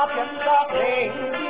stop and stop.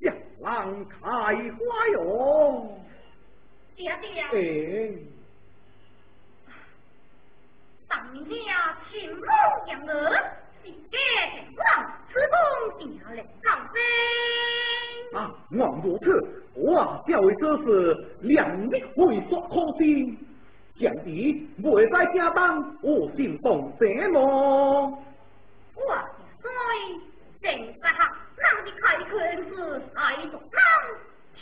向郎开花哟。爹爹。哎。当年亲母养儿，是家情郎，此风定了高升。啊，王如此，我教为这是两力会所可心。将弟未在家当，我心动什么？我所以正在哈，让你开口是爱做郎，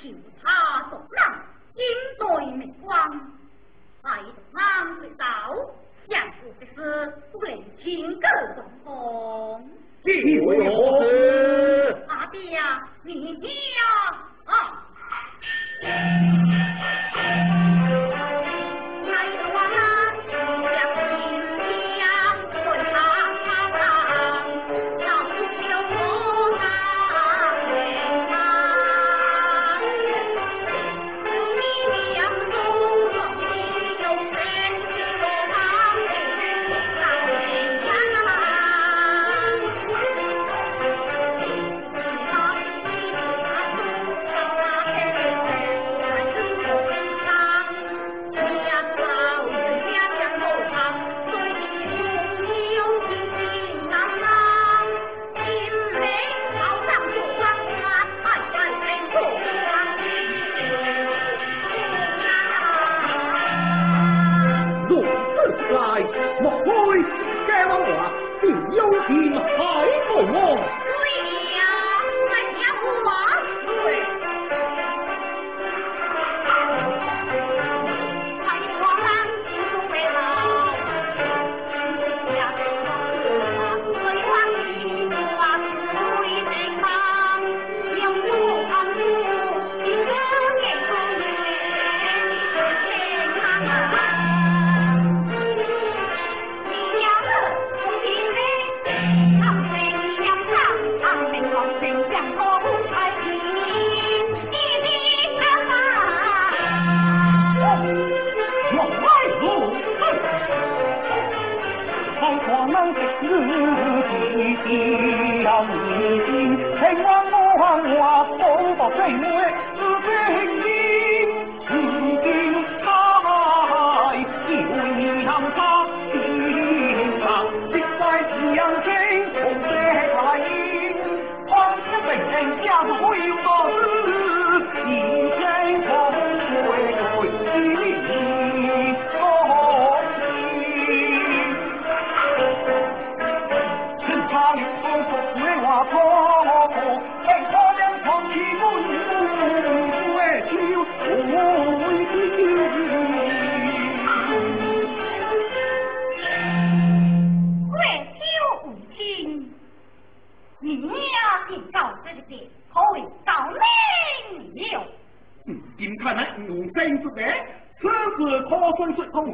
听他做郎，应对目光，爱做郎最道，想过的是不能情歌动风。你为何事？阿爹呀，你呀啊！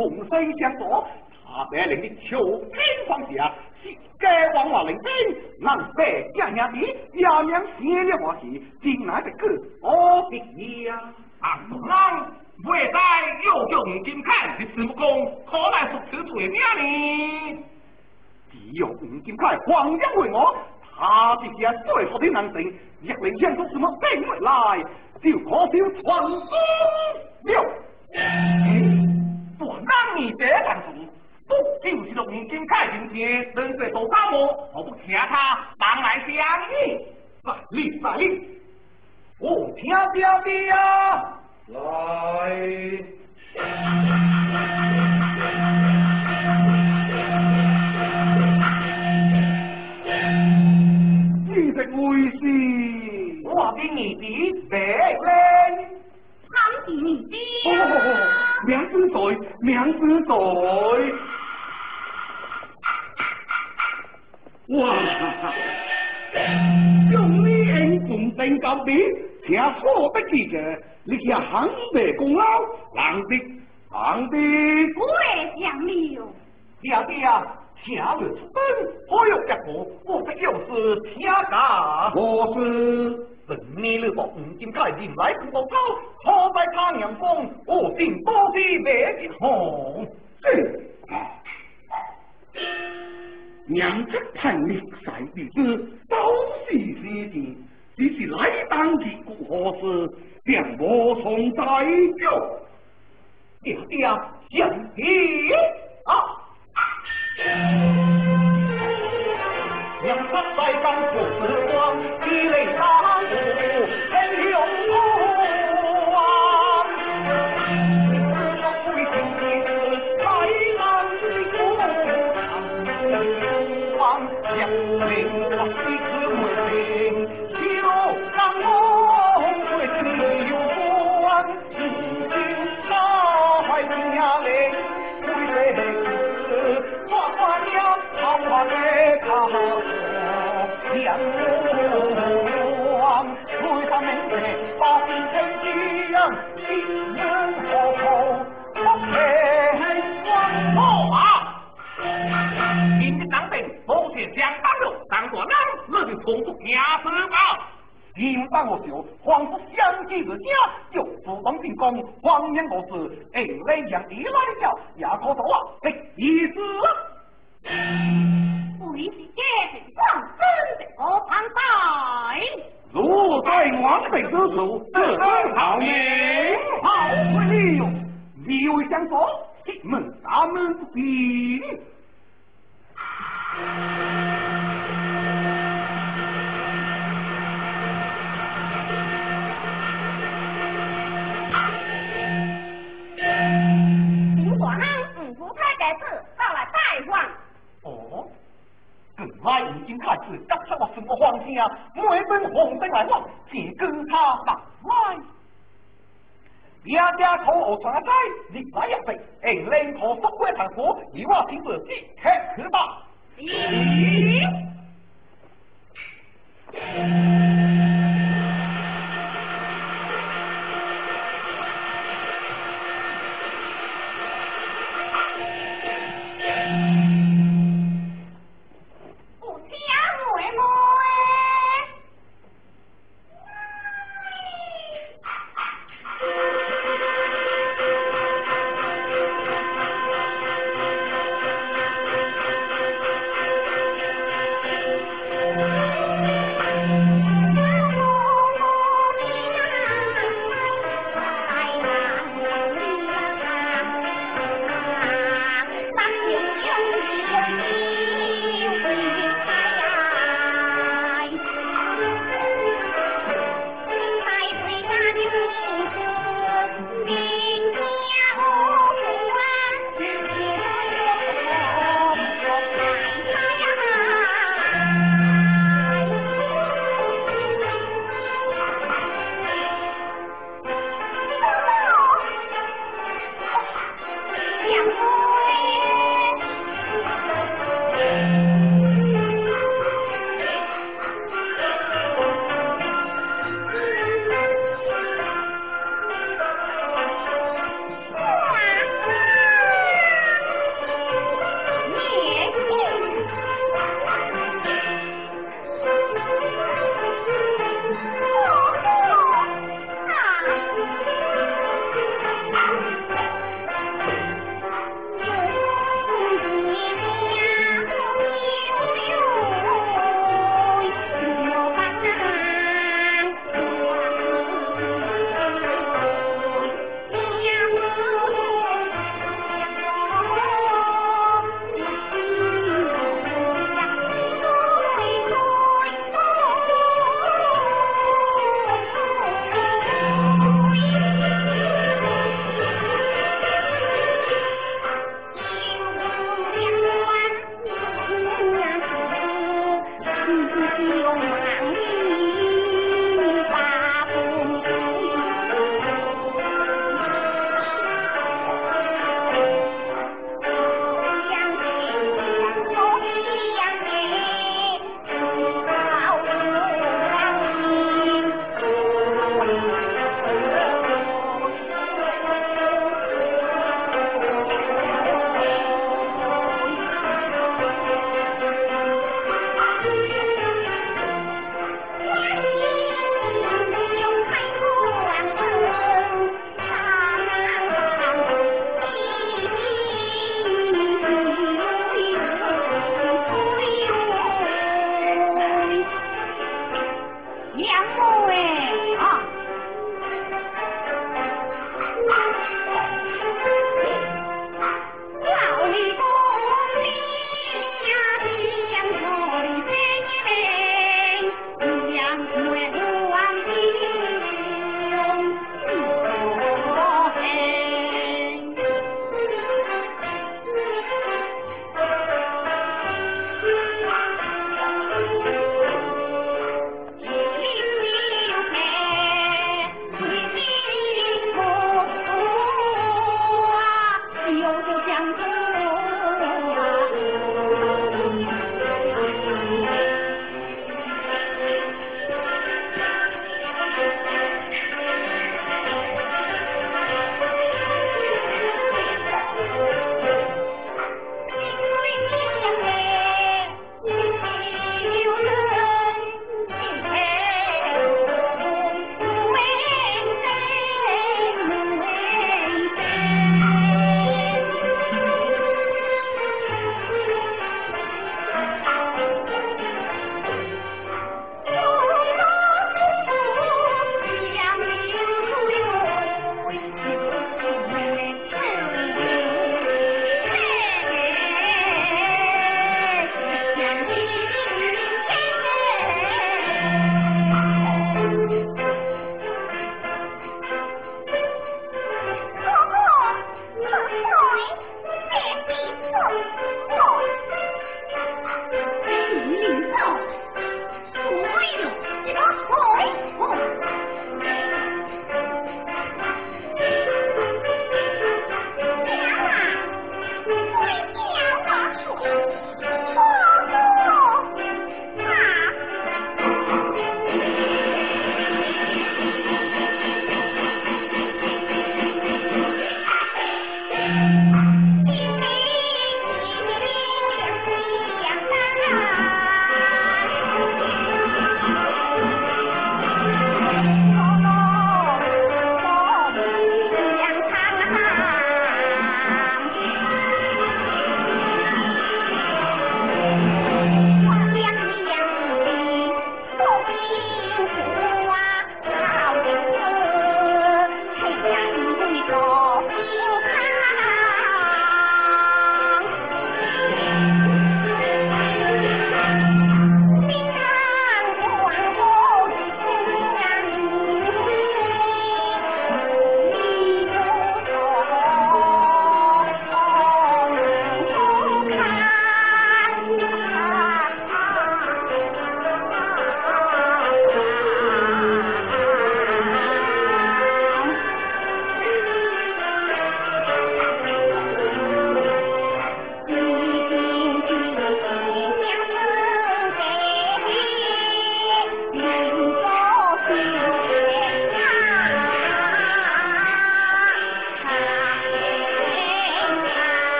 同生相伴，他带领的求天方下，是该往哪里兵？南北两兄弟，两娘弟了。我是进来的？我的你啊！俺未在又叫吴金凯，你孙悟空，可能是吃错药呢。只有吴金凯，黄家为我，他这些最好的男神。若你想做什么，听来就可惜传宗了。我让你 năm 不就是六 tết, anh cũng 不请他 chịu sự đột nhiên kinh khải 白灵当地你爹、子在，娘子在。哇！用你恩重登高地，听错不记得，你是行得功劳，狼得狼得。我也想你哟。爹啊，下日本可有一个？我不就是天干？我是。你那个五金开进来不够高，好在他娘风，我定多是别的红。娘子凭你晒的子都是你的，只是来当的顾何事，便无从再救。爹爹，相爷！啊娘子在当就是我，一泪三五。皇叔命难保，严防我守，皇叔相继而降，就主动进攻。皇娘我子，哎来强，软来叫，也靠走啊！哎，已死。鬼子见我，真的好强大。若在之处，这安好名。好不了，你卫想说，他们他们不听。来已经开始急出我什么方向？每本红灯来往，请跟他打来。爹爹头我传在，你来也对，硬领头不归堂夫，以我亲自即刻去吧。咦？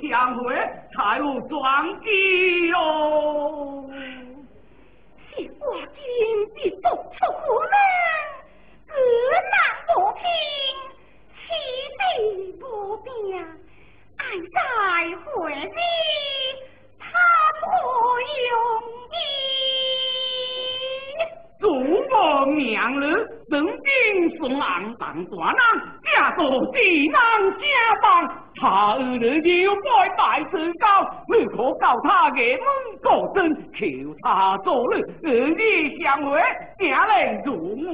相会才有转机哟。是我今日做出可能，隔难不平，千地不平，爱在回里，他不容易。祖母明日等兵送红灯，大娘家做别人家房。他儿你要拜拜至交你可告他给梦告真求他做你儿女相会将来如愿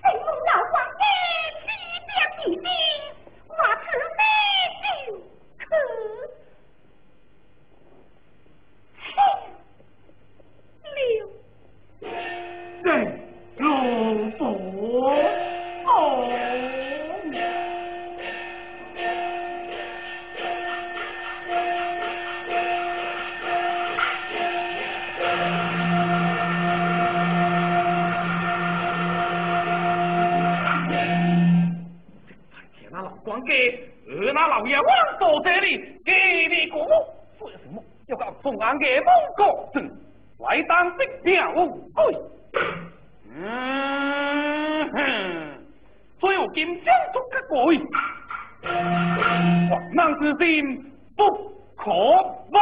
谁梦到黄妃七点一心我慈悲心可清明对哦老爷王到这里，给你个梦，做什么？要告诉俺的梦国子，来当兵兵乌龟。嗯哼，所有金将出个鬼，皇上之心不可忘。